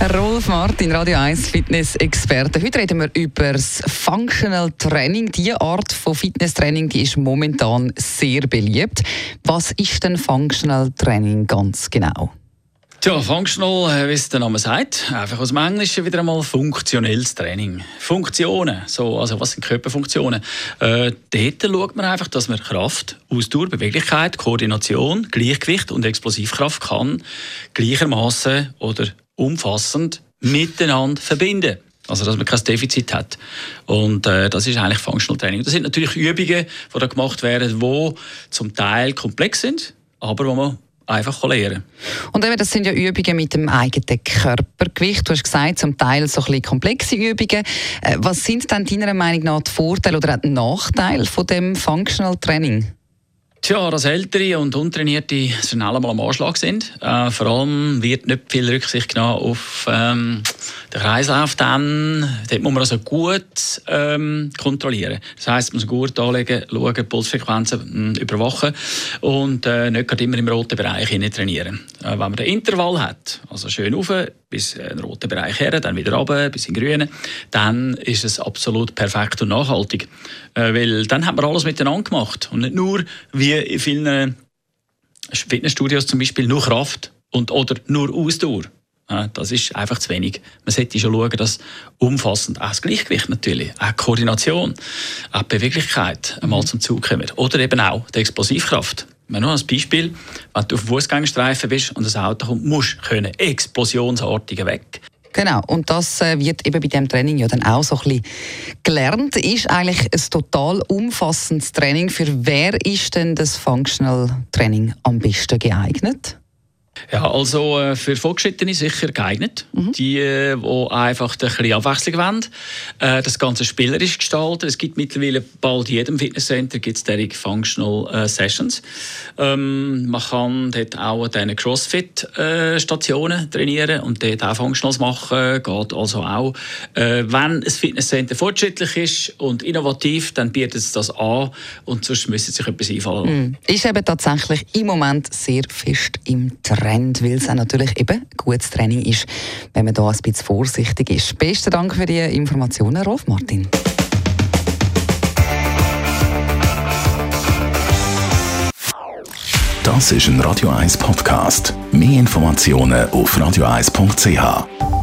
Rolf Martin, Radio 1 Fitness-Experte. Heute reden wir über das Functional Training. Diese Art von Fitnesstraining die ist momentan sehr beliebt. Was ist denn Functional Training ganz genau? Tja, Functional, äh, wie es der Name sagt, einfach aus dem Englischen wieder einmal funktionelles Training. Funktionen, so, also was sind Körperfunktionen? Äh, dort schaut man einfach, dass man Kraft, Ausdauer, Beweglichkeit, Koordination, Gleichgewicht und Explosivkraft kann gleichermaßen oder umfassend miteinander verbinden. Also, dass man kein Defizit hat. Und äh, das ist eigentlich Functional Training. Das sind natürlich Übungen, die da gemacht werden, die zum Teil komplex sind, aber wo man einfach lernen Und eben, das sind ja Übungen mit dem eigenen Körpergewicht. Du hast gesagt, zum Teil so ein bisschen komplexe Übungen. Äh, was sind denn deiner Meinung nach die Vorteile oder auch die Nachteile von dem Functional Training? Tja, dass Ältere und Untrainierte schnell einmal am Anschlag sind. Äh, vor allem wird nicht viel Rücksicht genommen auf ähm, den Kreislauf. Dann, dort muss man also gut ähm, kontrollieren. Das heisst, man muss gut anlegen, schauen, Pulsfrequenzen äh, überwachen und äh, nicht gerade immer im roten Bereich trainieren. Äh, wenn man den Intervall hat, also schön rauf, bis in den roten Bereich her, dann wieder runter, bis in den grünen, dann ist es absolut perfekt und nachhaltig. Äh, weil dann hat man alles miteinander gemacht und nicht nur wie in vielen Fitnessstudios zum Beispiel nur Kraft und, oder nur Ausdauer. Das ist einfach zu wenig. Man sollte schon schauen, dass umfassend auch das Gleichgewicht natürlich, auch die Koordination, auch die Beweglichkeit einmal zum Zug kommt. Oder eben auch die Explosivkraft. Nur als Beispiel, wenn du auf dem Fußgängerstreifen bist und ein Auto kommt, musst du können explosionsartig weg. Genau, und das äh, wird eben bei dem Training ja dann auch so ein bisschen gelernt. Ist eigentlich ein total umfassendes Training. Für wer ist denn das Functional Training am besten geeignet? Ja, also äh, für Fortgeschrittene sicher geeignet. Mhm. Die, äh, die einfach ein bisschen Abwechslung wollen. Äh, das Ganze spielerisch gestalten. Es gibt mittlerweile bald in jedem Fitnesscenter gibt's Functional äh, Sessions. Ähm, man kann dort auch an diesen Crossfit-Stationen äh, trainieren und dort auch Functionals machen. Geht also auch. Äh, wenn ein Fitnesscenter fortschrittlich ist und innovativ, dann bietet es das an und sonst müssen sich etwas einfallen. Mhm. Ist eben tatsächlich im Moment sehr fest im Trend. Trend, weil es auch natürlich eben gutes Training ist, wenn man da ein bisschen vorsichtig ist. Besten Dank für die Informationen, Rolf Martin. Das ist ein Radio 1 Podcast. Mehr Informationen auf radio1.ch.